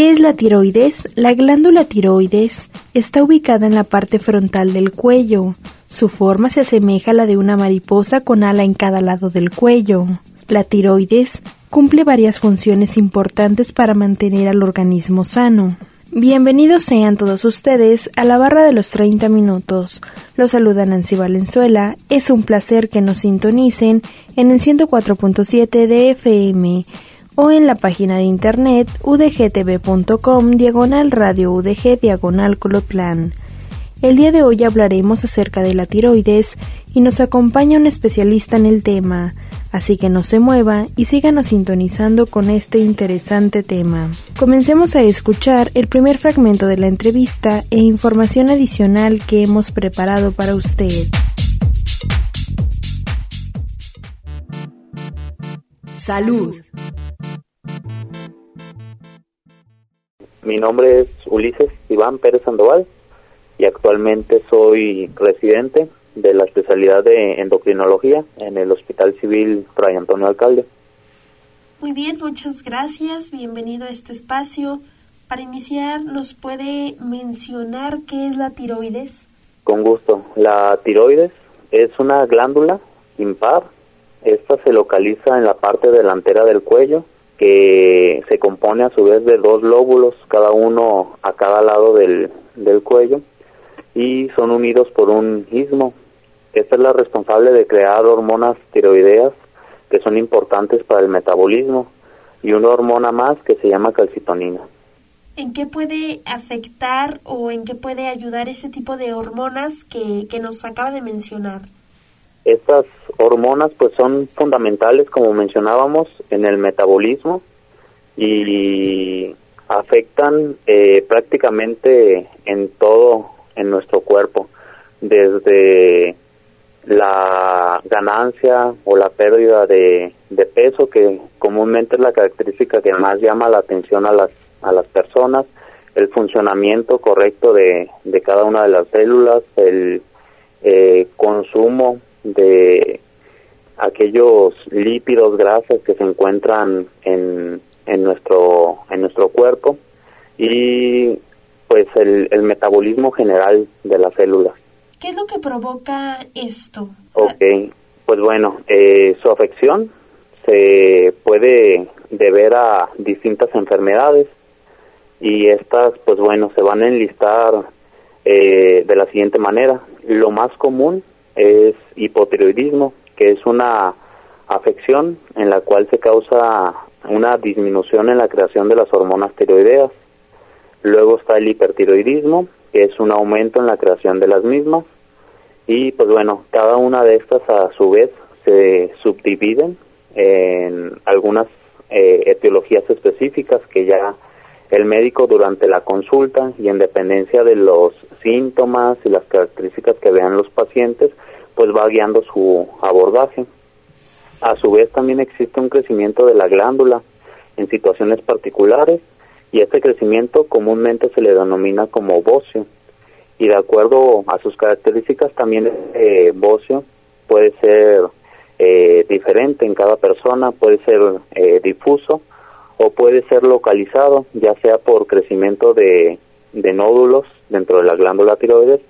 ¿Qué es la tiroides? La glándula tiroides está ubicada en la parte frontal del cuello. Su forma se asemeja a la de una mariposa con ala en cada lado del cuello. La tiroides cumple varias funciones importantes para mantener al organismo sano. Bienvenidos sean todos ustedes a la barra de los 30 minutos. Los saluda Nancy Valenzuela. Es un placer que nos sintonicen en el 104.7 de FM o en la página de internet udgtv.com diagonal radio udg diagonal coloplan. El día de hoy hablaremos acerca de la tiroides y nos acompaña un especialista en el tema, así que no se mueva y síganos sintonizando con este interesante tema. Comencemos a escuchar el primer fragmento de la entrevista e información adicional que hemos preparado para usted. Salud. Mi nombre es Ulises Iván Pérez Sandoval y actualmente soy residente de la especialidad de endocrinología en el Hospital Civil Fray Antonio Alcalde. Muy bien, muchas gracias. Bienvenido a este espacio. Para iniciar, ¿nos puede mencionar qué es la tiroides? Con gusto. La tiroides es una glándula impar. Esta se localiza en la parte delantera del cuello que se compone a su vez de dos lóbulos, cada uno a cada lado del, del cuello, y son unidos por un istmo. Esta es la responsable de crear hormonas tiroideas que son importantes para el metabolismo y una hormona más que se llama calcitonina. ¿En qué puede afectar o en qué puede ayudar ese tipo de hormonas que, que nos acaba de mencionar? Estas hormonas pues son fundamentales, como mencionábamos, en el metabolismo y afectan eh, prácticamente en todo en nuestro cuerpo, desde la ganancia o la pérdida de, peso, que comúnmente es la característica que más llama la atención a las, a las personas, el funcionamiento correcto de, de cada una de las células, el eh, consumo de aquellos lípidos grasas que se encuentran en, en nuestro en nuestro cuerpo y pues el, el metabolismo general de las células. ¿Qué es lo que provoca esto? Ok, pues bueno, eh, su afección se puede deber a distintas enfermedades y estas, pues bueno, se van a enlistar eh, de la siguiente manera. Lo más común es hipotiroidismo, que es una afección en la cual se causa una disminución en la creación de las hormonas tiroideas. Luego está el hipertiroidismo, que es un aumento en la creación de las mismas. Y pues bueno, cada una de estas a su vez se subdividen en algunas eh, etiologías específicas que ya el médico durante la consulta y en dependencia de los síntomas y las características que vean los pacientes, pues va guiando su abordaje. A su vez también existe un crecimiento de la glándula en situaciones particulares y este crecimiento comúnmente se le denomina como bocio y de acuerdo a sus características también eh, bocio puede ser eh, diferente en cada persona, puede ser eh, difuso o puede ser localizado, ya sea por crecimiento de, de nódulos dentro de la glándula tiroides,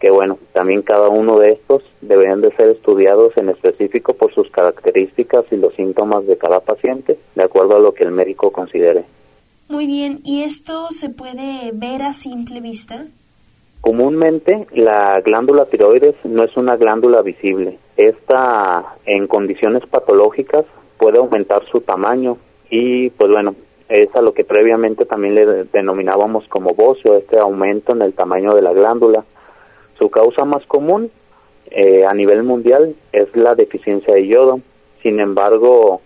que bueno, también cada uno de estos deberían de ser estudiados en específico por sus características y los síntomas de cada paciente, de acuerdo a lo que el médico considere. Muy bien, ¿y esto se puede ver a simple vista? Comúnmente la glándula tiroides no es una glándula visible. Esta en condiciones patológicas puede aumentar su tamaño y pues bueno, es a lo que previamente también le denominábamos como bocio, este aumento en el tamaño de la glándula. Su causa más común eh, a nivel mundial es la deficiencia de yodo. Sin embargo,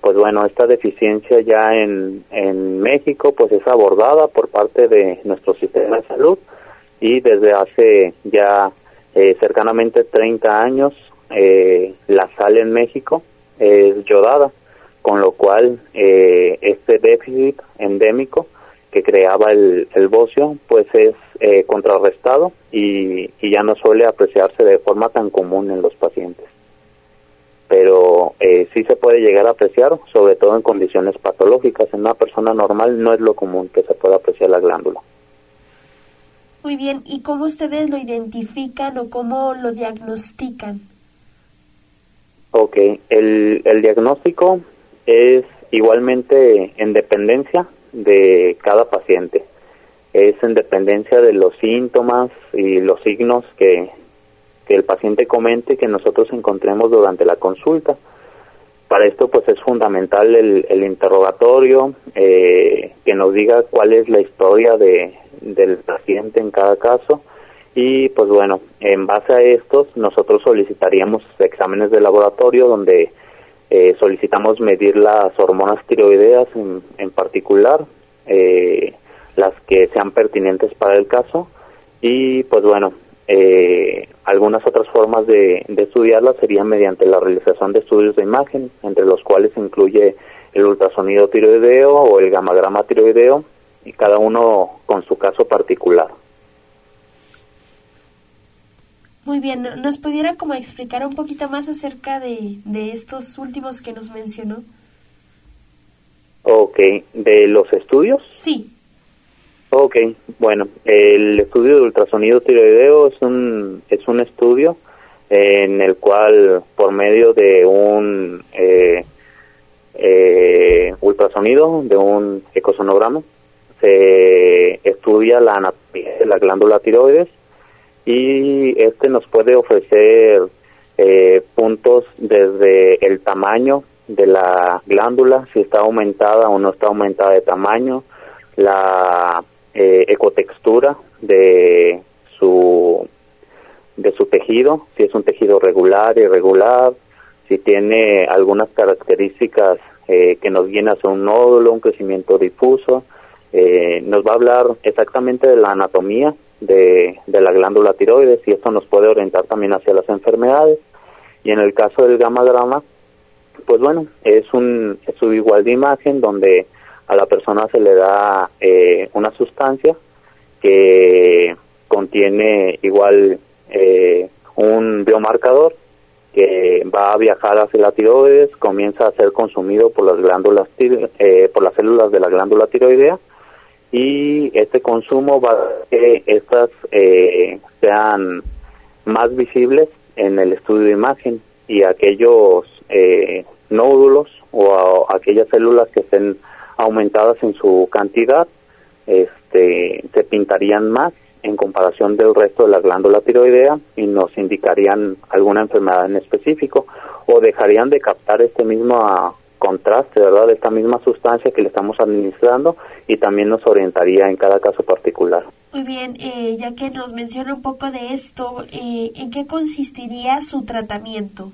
pues bueno, esta deficiencia ya en, en México pues es abordada por parte de nuestro sistema de salud y desde hace ya eh, cercanamente 30 años eh, la sal en México es yodada, con lo cual eh, este déficit endémico que creaba el, el bocio pues es eh, contrarrestado y, y ya no suele apreciarse de forma tan común en los pacientes pero eh, sí se puede llegar a apreciar, sobre todo en condiciones patológicas. En una persona normal no es lo común que se pueda apreciar la glándula. Muy bien, ¿y cómo ustedes lo identifican o cómo lo diagnostican? Ok, el, el diagnóstico es igualmente en dependencia de cada paciente. Es en dependencia de los síntomas y los signos que, que el paciente comente que nosotros encontremos durante la consulta. Para esto pues es fundamental el, el interrogatorio, eh, que nos diga cuál es la historia de, del paciente en cada caso y pues bueno, en base a estos nosotros solicitaríamos exámenes de laboratorio donde eh, solicitamos medir las hormonas tiroideas en, en particular, eh, las que sean pertinentes para el caso y pues bueno, eh, algunas otras formas de, de estudiarla serían mediante la realización de estudios de imagen, entre los cuales incluye el ultrasonido tiroideo o el gamagrama tiroideo, y cada uno con su caso particular. Muy bien, ¿nos pudiera como explicar un poquito más acerca de, de estos últimos que nos mencionó? Ok, ¿de los estudios? Sí. Ok, bueno, el estudio de ultrasonido tiroideo es un, es un estudio en el cual por medio de un eh, eh, ultrasonido, de un ecosonograma, se estudia la la glándula tiroides y este nos puede ofrecer eh, puntos desde el tamaño de la glándula, si está aumentada o no está aumentada de tamaño, la eh, ecotextura de su de su tejido, si es un tejido regular, irregular, si tiene algunas características eh, que nos guían hacia un nódulo, un crecimiento difuso, eh, nos va a hablar exactamente de la anatomía de, de la glándula tiroides y esto nos puede orientar también hacia las enfermedades. Y en el caso del gamagrama, pues bueno, es un, es un igual de imagen donde a la persona se le da eh, una sustancia que contiene igual eh, un biomarcador que va a viajar hacia la tiroides, comienza a ser consumido por las glándulas eh, por las células de la glándula tiroidea y este consumo va a que estas eh, sean más visibles en el estudio de imagen y aquellos eh, nódulos o aquellas células que estén aumentadas en su cantidad este, se pintarían más en comparación del resto de la glándula tiroidea y nos indicarían alguna enfermedad en específico o dejarían de captar este mismo ah, contraste, ¿verdad? De esta misma sustancia que le estamos administrando y también nos orientaría en cada caso particular. Muy bien, eh, ya que nos menciona un poco de esto, eh, ¿en qué consistiría su tratamiento?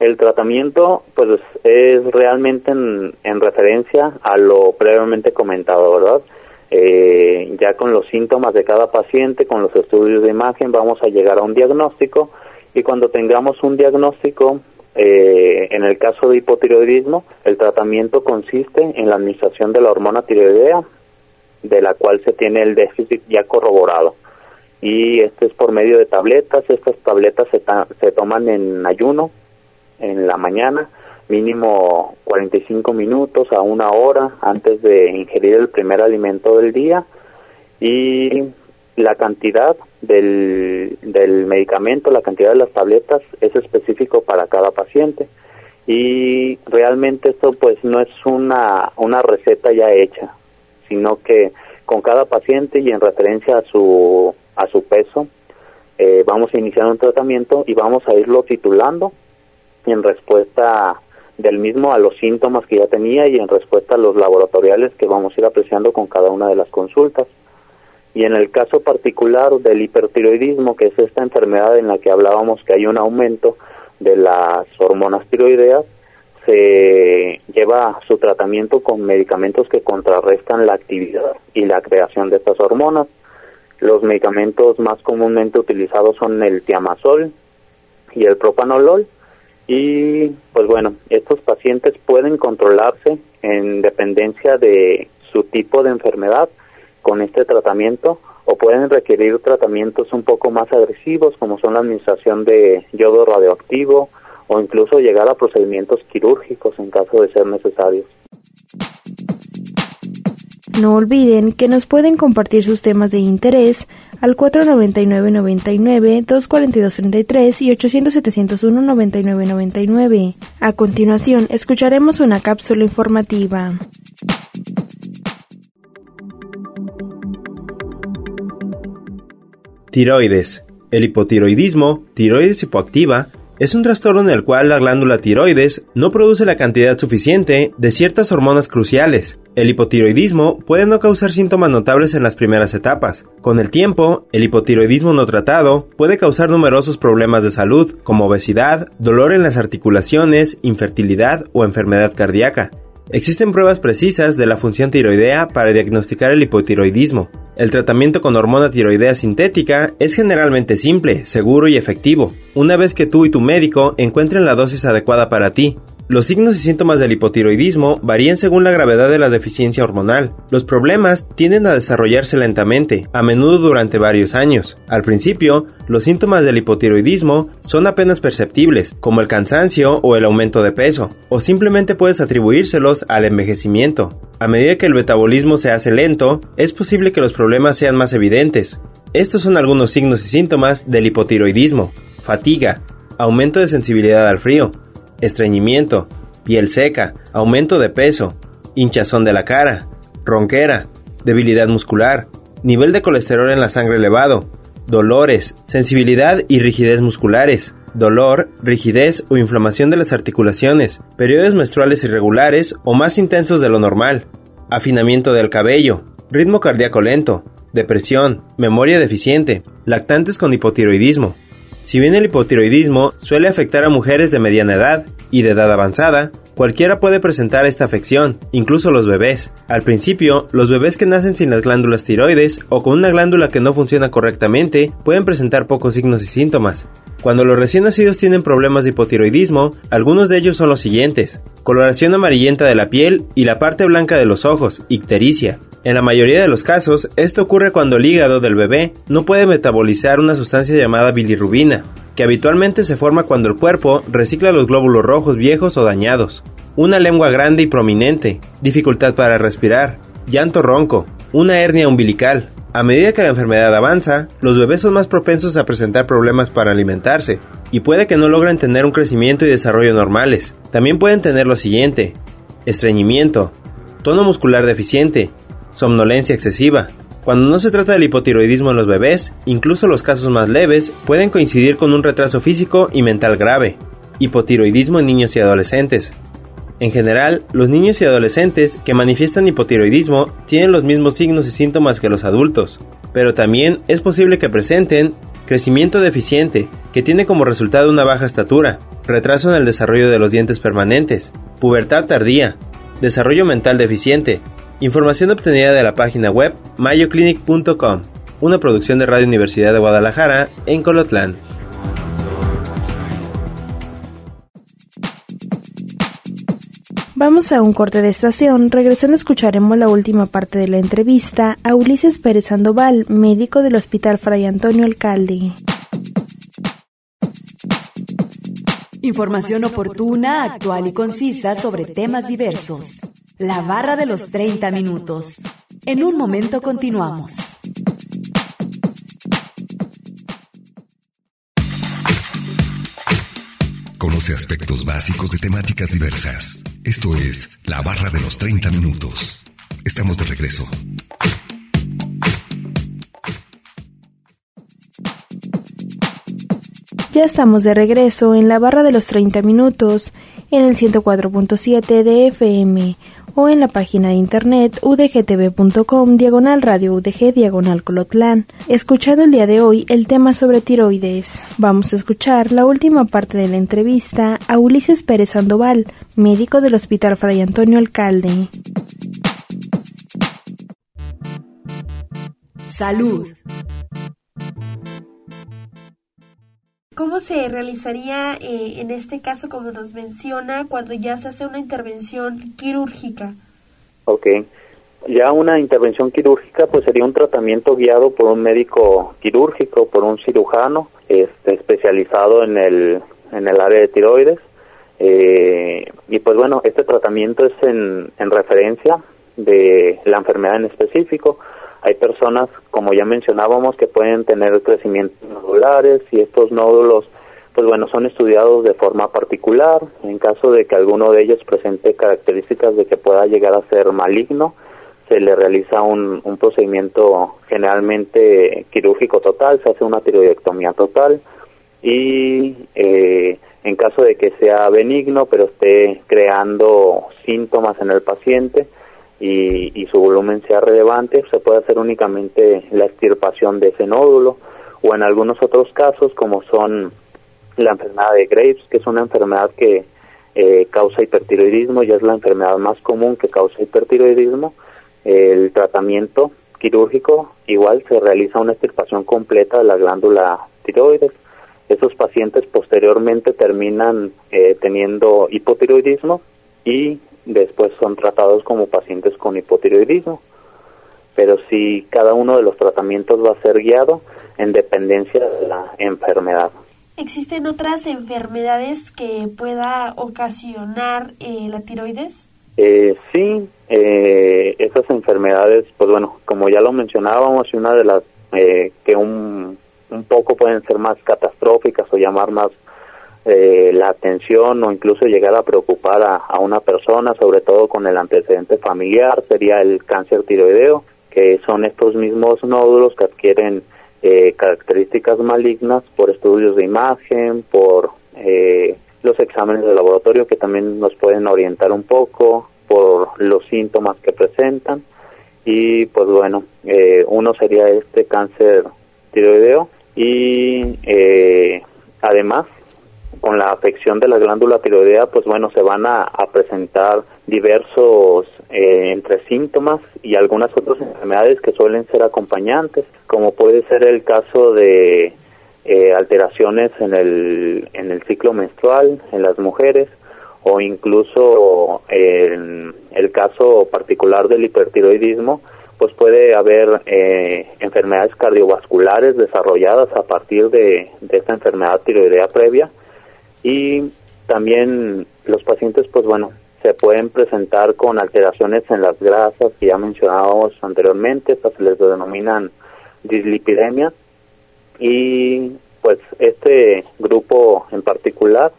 El tratamiento, pues, es realmente en, en referencia a lo previamente comentado, ¿verdad? Eh, ya con los síntomas de cada paciente, con los estudios de imagen, vamos a llegar a un diagnóstico y cuando tengamos un diagnóstico, eh, en el caso de hipotiroidismo, el tratamiento consiste en la administración de la hormona tiroidea, de la cual se tiene el déficit ya corroborado. Y este es por medio de tabletas. Estas tabletas se, se toman en ayuno, en la mañana, mínimo 45 minutos a una hora antes de ingerir el primer alimento del día. Y la cantidad del, del medicamento, la cantidad de las tabletas es específico para cada paciente y realmente esto pues no es una, una receta ya hecha, sino que con cada paciente y en referencia a su, a su peso eh, vamos a iniciar un tratamiento y vamos a irlo titulando en respuesta del mismo a los síntomas que ya tenía y en respuesta a los laboratoriales que vamos a ir apreciando con cada una de las consultas. Y en el caso particular del hipertiroidismo, que es esta enfermedad en la que hablábamos que hay un aumento de las hormonas tiroideas, se lleva su tratamiento con medicamentos que contrarrestan la actividad y la creación de estas hormonas. Los medicamentos más comúnmente utilizados son el tiamazol y el propanolol. Y pues bueno, estos pacientes pueden controlarse en dependencia de su tipo de enfermedad con este tratamiento o pueden requerir tratamientos un poco más agresivos como son la administración de yodo radioactivo o incluso llegar a procedimientos quirúrgicos en caso de ser necesarios. No olviden que nos pueden compartir sus temas de interés al 499-99, 242-33 y 800-701-9999. A continuación, escucharemos una cápsula informativa. Tiroides. El hipotiroidismo, tiroides hipoactiva, es un trastorno en el cual la glándula tiroides no produce la cantidad suficiente de ciertas hormonas cruciales. El hipotiroidismo puede no causar síntomas notables en las primeras etapas. Con el tiempo, el hipotiroidismo no tratado puede causar numerosos problemas de salud, como obesidad, dolor en las articulaciones, infertilidad o enfermedad cardíaca. Existen pruebas precisas de la función tiroidea para diagnosticar el hipotiroidismo. El tratamiento con hormona tiroidea sintética es generalmente simple, seguro y efectivo, una vez que tú y tu médico encuentren la dosis adecuada para ti. Los signos y síntomas del hipotiroidismo varían según la gravedad de la deficiencia hormonal. Los problemas tienden a desarrollarse lentamente, a menudo durante varios años. Al principio, los síntomas del hipotiroidismo son apenas perceptibles, como el cansancio o el aumento de peso, o simplemente puedes atribuírselos al envejecimiento. A medida que el metabolismo se hace lento, es posible que los problemas sean más evidentes. Estos son algunos signos y síntomas del hipotiroidismo. Fatiga, aumento de sensibilidad al frío, estreñimiento, piel seca, aumento de peso, hinchazón de la cara, ronquera, debilidad muscular, nivel de colesterol en la sangre elevado, dolores, sensibilidad y rigidez musculares, dolor, rigidez o inflamación de las articulaciones, periodos menstruales irregulares o más intensos de lo normal, afinamiento del cabello, ritmo cardíaco lento, depresión, memoria deficiente, lactantes con hipotiroidismo, si bien el hipotiroidismo suele afectar a mujeres de mediana edad y de edad avanzada, cualquiera puede presentar esta afección, incluso los bebés. Al principio, los bebés que nacen sin las glándulas tiroides o con una glándula que no funciona correctamente pueden presentar pocos signos y síntomas. Cuando los recién nacidos tienen problemas de hipotiroidismo, algunos de ellos son los siguientes: coloración amarillenta de la piel y la parte blanca de los ojos, ictericia, en la mayoría de los casos, esto ocurre cuando el hígado del bebé no puede metabolizar una sustancia llamada bilirrubina, que habitualmente se forma cuando el cuerpo recicla los glóbulos rojos viejos o dañados. Una lengua grande y prominente, dificultad para respirar, llanto ronco, una hernia umbilical. A medida que la enfermedad avanza, los bebés son más propensos a presentar problemas para alimentarse, y puede que no logren tener un crecimiento y desarrollo normales. También pueden tener lo siguiente, estreñimiento, tono muscular deficiente, somnolencia excesiva. Cuando no se trata del hipotiroidismo en los bebés, incluso los casos más leves pueden coincidir con un retraso físico y mental grave. Hipotiroidismo en niños y adolescentes. En general, los niños y adolescentes que manifiestan hipotiroidismo tienen los mismos signos y síntomas que los adultos, pero también es posible que presenten crecimiento deficiente, que tiene como resultado una baja estatura, retraso en el desarrollo de los dientes permanentes, pubertad tardía, desarrollo mental deficiente, Información obtenida de la página web mayoclinic.com, una producción de Radio Universidad de Guadalajara en Colotlán. Vamos a un corte de estación. Regresando escucharemos la última parte de la entrevista a Ulises Pérez Sandoval, médico del Hospital Fray Antonio Alcalde. Información oportuna, actual y concisa sobre temas diversos. La barra de los 30 minutos. En un momento continuamos. Conoce aspectos básicos de temáticas diversas. Esto es La barra de los 30 minutos. Estamos de regreso. Ya estamos de regreso en la barra de los 30 minutos en el 104.7 de FM o en la página de internet udgtv.com diagonal radio udg diagonal colotlán. Escuchando el día de hoy el tema sobre tiroides. Vamos a escuchar la última parte de la entrevista a Ulises Pérez Sandoval, médico del Hospital Fray Antonio Alcalde. Salud. ¿Cómo se realizaría eh, en este caso, como nos menciona, cuando ya se hace una intervención quirúrgica? Ok. Ya una intervención quirúrgica pues sería un tratamiento guiado por un médico quirúrgico, por un cirujano este, especializado en el, en el área de tiroides. Eh, y pues bueno, este tratamiento es en, en referencia de la enfermedad en específico. Hay personas, como ya mencionábamos, que pueden tener crecimientos nodulares y estos nódulos, pues bueno, son estudiados de forma particular. En caso de que alguno de ellos presente características de que pueda llegar a ser maligno, se le realiza un, un procedimiento generalmente quirúrgico total, se hace una tiroidectomía total y eh, en caso de que sea benigno pero esté creando síntomas en el paciente, y, su volumen sea relevante, se puede hacer únicamente la extirpación de ese nódulo o en algunos otros casos como son la enfermedad de Graves, que es una enfermedad que eh, causa hipertiroidismo y es la enfermedad más común que causa hipertiroidismo, el tratamiento quirúrgico igual se realiza una extirpación completa de la glándula tiroides. Esos pacientes posteriormente terminan eh, teniendo hipotiroidismo y después son tratados como pacientes con hipotiroidismo. Pero si cada uno de los tratamientos va a ser guiado en dependencia de la enfermedad. ¿Existen otras enfermedades que pueda ocasionar eh, la tiroides? Eh, sí, eh, esas enfermedades, pues bueno, como ya lo mencionábamos, una de las eh, que un, un poco pueden ser más catastróficas o llamar más eh, la atención o incluso llegar a preocupar a, una persona, sobre todo con el antecedente familiar, sería el cáncer tiroideo, que son estos mismos nódulos que adquieren eh, características malignas por estudios de imagen, por eh, los exámenes de laboratorio que también nos pueden orientar un poco, por los síntomas que presentan. Y pues bueno, uno sería este cáncer tiroideo y además con la afección de la glándula tiroidea, pues bueno, se van a, presentar diversos eh, entre síntomas y algunas otras enfermedades que suelen ser acompañantes, como puede ser el caso de eh, alteraciones en el, en el ciclo menstrual en las mujeres o incluso en el caso particular del hipertiroidismo, pues puede haber eh, enfermedades cardiovasculares desarrolladas a partir de, de esta enfermedad tiroidea previa y también los pacientes, pues bueno, se pueden presentar con alteraciones en las grasas que ya mencionábamos anteriormente, estas se les denominan dislipidemia. Y pues este grupo en particular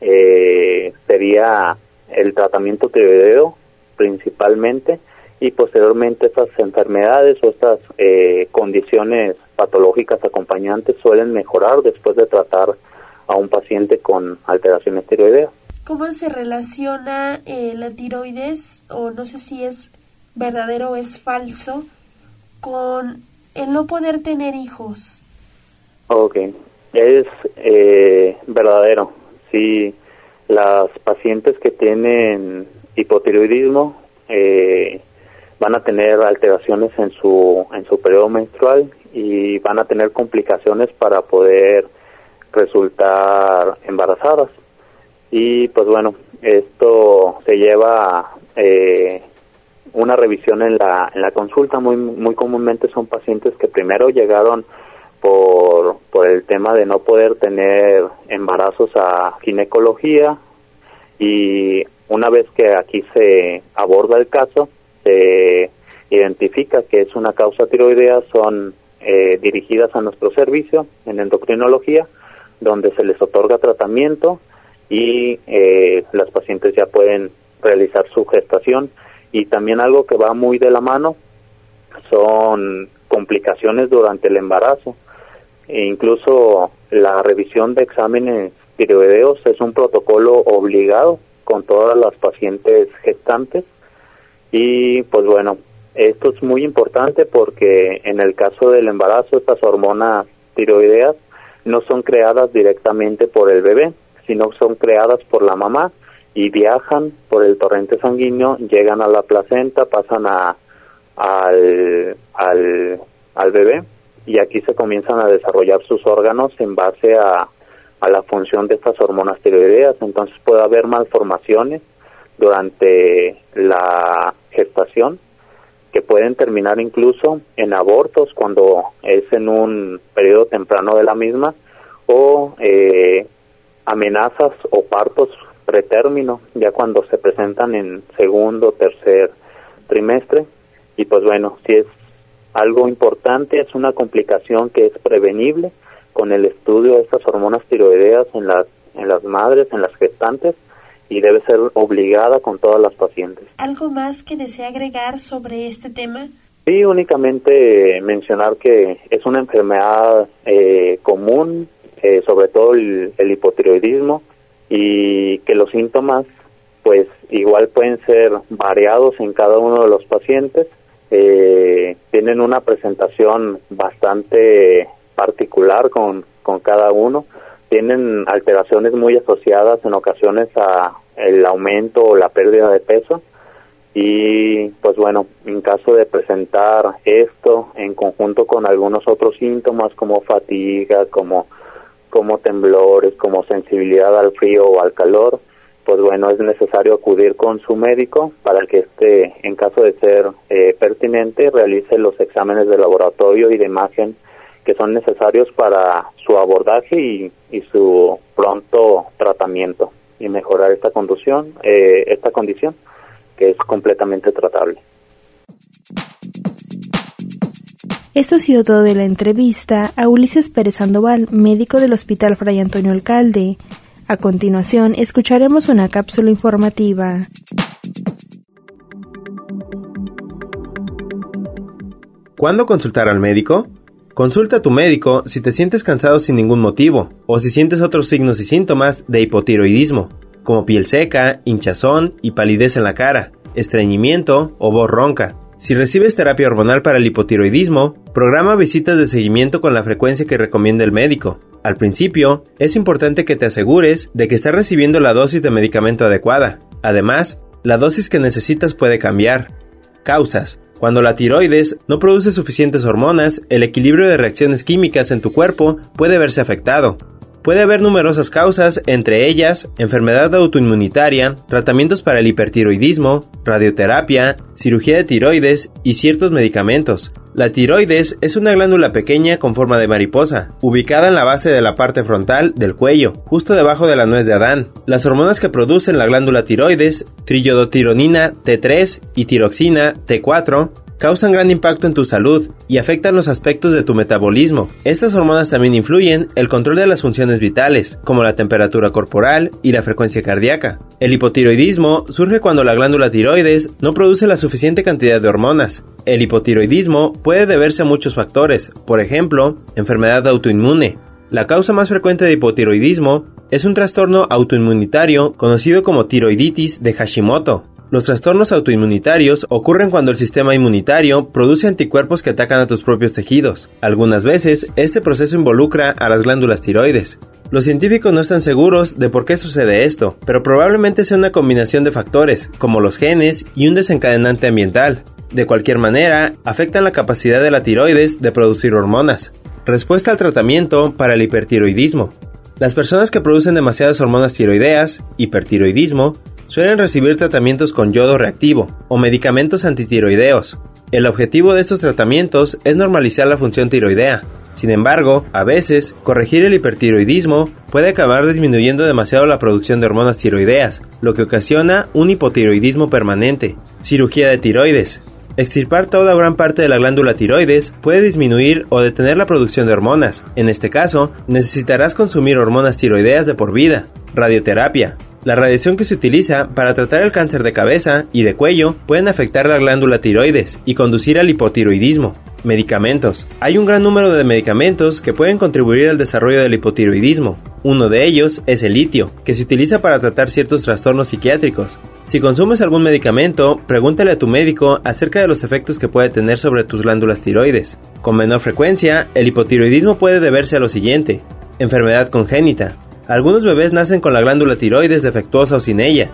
eh, sería el tratamiento tiroideo principalmente y posteriormente estas enfermedades o estas eh, condiciones patológicas acompañantes suelen mejorar después de tratar a un paciente con alteraciones tiroideas. ¿Cómo se relaciona eh, la tiroides, o no sé si es verdadero o es falso, con el no poder tener hijos? Ok, es eh, verdadero. Si las pacientes que tienen hipotiroidismo eh, van a tener alteraciones en su, en su periodo menstrual y van a tener complicaciones para poder resultar embarazadas. Y pues bueno, esto se lleva eh, una revisión en la, en la consulta. Muy, muy comúnmente son pacientes que primero llegaron por, por el tema de no poder tener embarazos a ginecología y una vez que aquí se aborda el caso, se identifica que es una causa tiroidea, son eh, dirigidas a nuestro servicio en endocrinología donde se les otorga tratamiento y eh, las pacientes ya pueden realizar su gestación. Y también algo que va muy de la mano son complicaciones durante el embarazo. E incluso la revisión de exámenes tiroideos es un protocolo obligado con todas las pacientes gestantes. Y pues bueno, esto es muy importante porque en el caso del embarazo estas hormonas tiroideas no son creadas directamente por el bebé, sino son creadas por la mamá y viajan por el torrente sanguíneo, llegan a la placenta, pasan a, al, al, bebé y aquí se comienzan a desarrollar sus órganos en base a, a la función de estas hormonas tiroideas. Entonces puede haber malformaciones durante la gestación que pueden terminar incluso en abortos cuando es en un periodo temprano de la misma o eh, amenazas o partos pretérmino ya cuando se presentan en segundo tercer trimestre. Y pues bueno si es algo importante es una complicación que es prevenible con el estudio de estas hormonas tiroideas en las en las madres en las gestantes y debe ser obligada con todas las pacientes. ¿Algo más que desea agregar sobre este tema? Sí, únicamente mencionar que es una enfermedad eh, común, eh, sobre todo el, hipotiroidismo, y que los síntomas pues igual pueden ser variados en cada uno de los pacientes. Eh, tienen una presentación bastante particular con, con cada uno. Tienen alteraciones muy asociadas en ocasiones a el aumento o la pérdida de peso. Y pues bueno, en caso de presentar esto en conjunto con algunos otros síntomas como fatiga, como, como temblores, como sensibilidad al frío o al calor, pues bueno, es necesario acudir con su médico para que este, en caso de ser eh, pertinente, realice los exámenes de laboratorio y de imagen que son necesarios para su abordaje y, y su pronto tratamiento y mejorar esta condición, eh, esta condición que es completamente tratable. Esto ha sido todo de la entrevista a Ulises Pérez Sandoval, médico del Hospital Fray Antonio Alcalde. A continuación, escucharemos una cápsula informativa. ¿Cuándo consultar al médico? Consulta a tu médico si te sientes cansado sin ningún motivo o si sientes otros signos y síntomas de hipotiroidismo, como piel seca, hinchazón y palidez en la cara, estreñimiento o voz ronca. Si recibes terapia hormonal para el hipotiroidismo, programa visitas de seguimiento con la frecuencia que recomienda el médico. Al principio, es importante que te asegures de que estás recibiendo la dosis de medicamento adecuada. Además, la dosis que necesitas puede cambiar. Causas. Cuando la tiroides no produce suficientes hormonas, el equilibrio de reacciones químicas en tu cuerpo puede verse afectado. Puede haber numerosas causas, entre ellas enfermedad autoinmunitaria, tratamientos para el hipertiroidismo, radioterapia, cirugía de tiroides y ciertos medicamentos. La tiroides es una glándula pequeña con forma de mariposa, ubicada en la base de la parte frontal del cuello, justo debajo de la nuez de Adán. Las hormonas que producen la glándula tiroides, triyodotironina T3 y tiroxina T4, causan gran impacto en tu salud y afectan los aspectos de tu metabolismo. Estas hormonas también influyen el control de las funciones vitales, como la temperatura corporal y la frecuencia cardíaca. El hipotiroidismo surge cuando la glándula tiroides no produce la suficiente cantidad de hormonas. El hipotiroidismo puede deberse a muchos factores, por ejemplo, enfermedad autoinmune, la causa más frecuente de hipotiroidismo es un trastorno autoinmunitario conocido como tiroiditis de Hashimoto. Los trastornos autoinmunitarios ocurren cuando el sistema inmunitario produce anticuerpos que atacan a tus propios tejidos. Algunas veces, este proceso involucra a las glándulas tiroides. Los científicos no están seguros de por qué sucede esto, pero probablemente sea una combinación de factores, como los genes y un desencadenante ambiental. De cualquier manera, afectan la capacidad de la tiroides de producir hormonas. Respuesta al tratamiento para el hipertiroidismo. Las personas que producen demasiadas hormonas tiroideas, hipertiroidismo, suelen recibir tratamientos con yodo reactivo o medicamentos antitiroideos. El objetivo de estos tratamientos es normalizar la función tiroidea. Sin embargo, a veces, corregir el hipertiroidismo puede acabar disminuyendo demasiado la producción de hormonas tiroideas, lo que ocasiona un hipotiroidismo permanente. Cirugía de tiroides. Extirpar toda gran parte de la glándula tiroides puede disminuir o detener la producción de hormonas. En este caso, necesitarás consumir hormonas tiroideas de por vida. Radioterapia. La radiación que se utiliza para tratar el cáncer de cabeza y de cuello pueden afectar la glándula tiroides y conducir al hipotiroidismo. Medicamentos. Hay un gran número de medicamentos que pueden contribuir al desarrollo del hipotiroidismo. Uno de ellos es el litio, que se utiliza para tratar ciertos trastornos psiquiátricos. Si consumes algún medicamento, pregúntale a tu médico acerca de los efectos que puede tener sobre tus glándulas tiroides. Con menor frecuencia, el hipotiroidismo puede deberse a lo siguiente. Enfermedad congénita. Algunos bebés nacen con la glándula tiroides defectuosa o sin ella.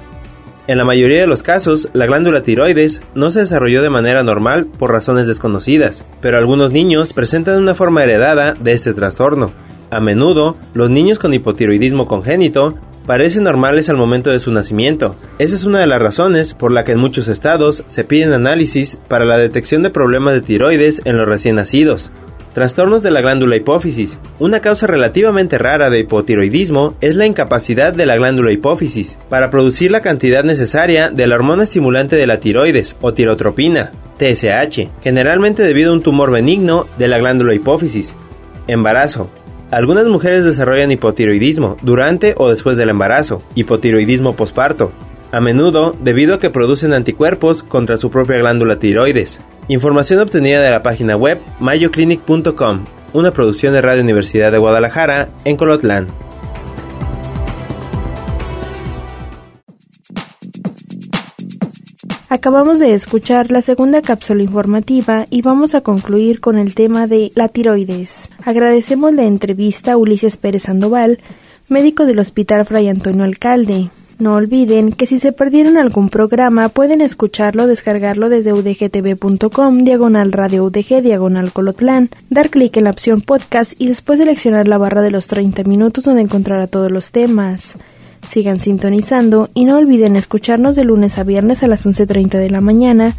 En la mayoría de los casos, la glándula tiroides no se desarrolló de manera normal por razones desconocidas, pero algunos niños presentan una forma heredada de este trastorno. A menudo, los niños con hipotiroidismo congénito parecen normales al momento de su nacimiento. Esa es una de las razones por la que en muchos estados se piden análisis para la detección de problemas de tiroides en los recién nacidos. Trastornos de la glándula hipófisis. Una causa relativamente rara de hipotiroidismo es la incapacidad de la glándula hipófisis para producir la cantidad necesaria de la hormona estimulante de la tiroides o tirotropina, TSH, generalmente debido a un tumor benigno de la glándula hipófisis. Embarazo. Algunas mujeres desarrollan hipotiroidismo durante o después del embarazo, hipotiroidismo posparto, a menudo debido a que producen anticuerpos contra su propia glándula tiroides. Información obtenida de la página web mayoclinic.com, una producción de Radio Universidad de Guadalajara en Colotlán. Acabamos de escuchar la segunda cápsula informativa y vamos a concluir con el tema de la tiroides. Agradecemos la entrevista a Ulises Pérez Sandoval, médico del Hospital Fray Antonio Alcalde. No olviden que si se perdieron algún programa pueden escucharlo o descargarlo desde udgtv.com, diagonal radio UDG, diagonal colotlán, dar clic en la opción podcast y después seleccionar la barra de los 30 minutos donde encontrará todos los temas. Sigan sintonizando y no olviden escucharnos de lunes a viernes a las 11.30 de la mañana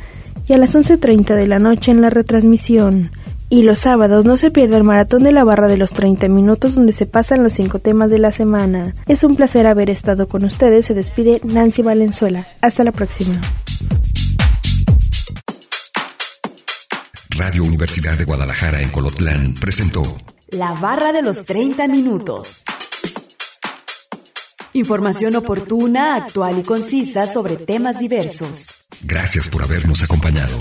y a las 11.30 de la noche en la retransmisión. Y los sábados no se pierda el maratón de la barra de los 30 minutos donde se pasan los cinco temas de la semana. Es un placer haber estado con ustedes. Se despide Nancy Valenzuela. Hasta la próxima. Radio Universidad de Guadalajara en Colotlán presentó La barra de los 30 minutos. Información oportuna, actual y concisa sobre temas diversos. Gracias por habernos acompañado.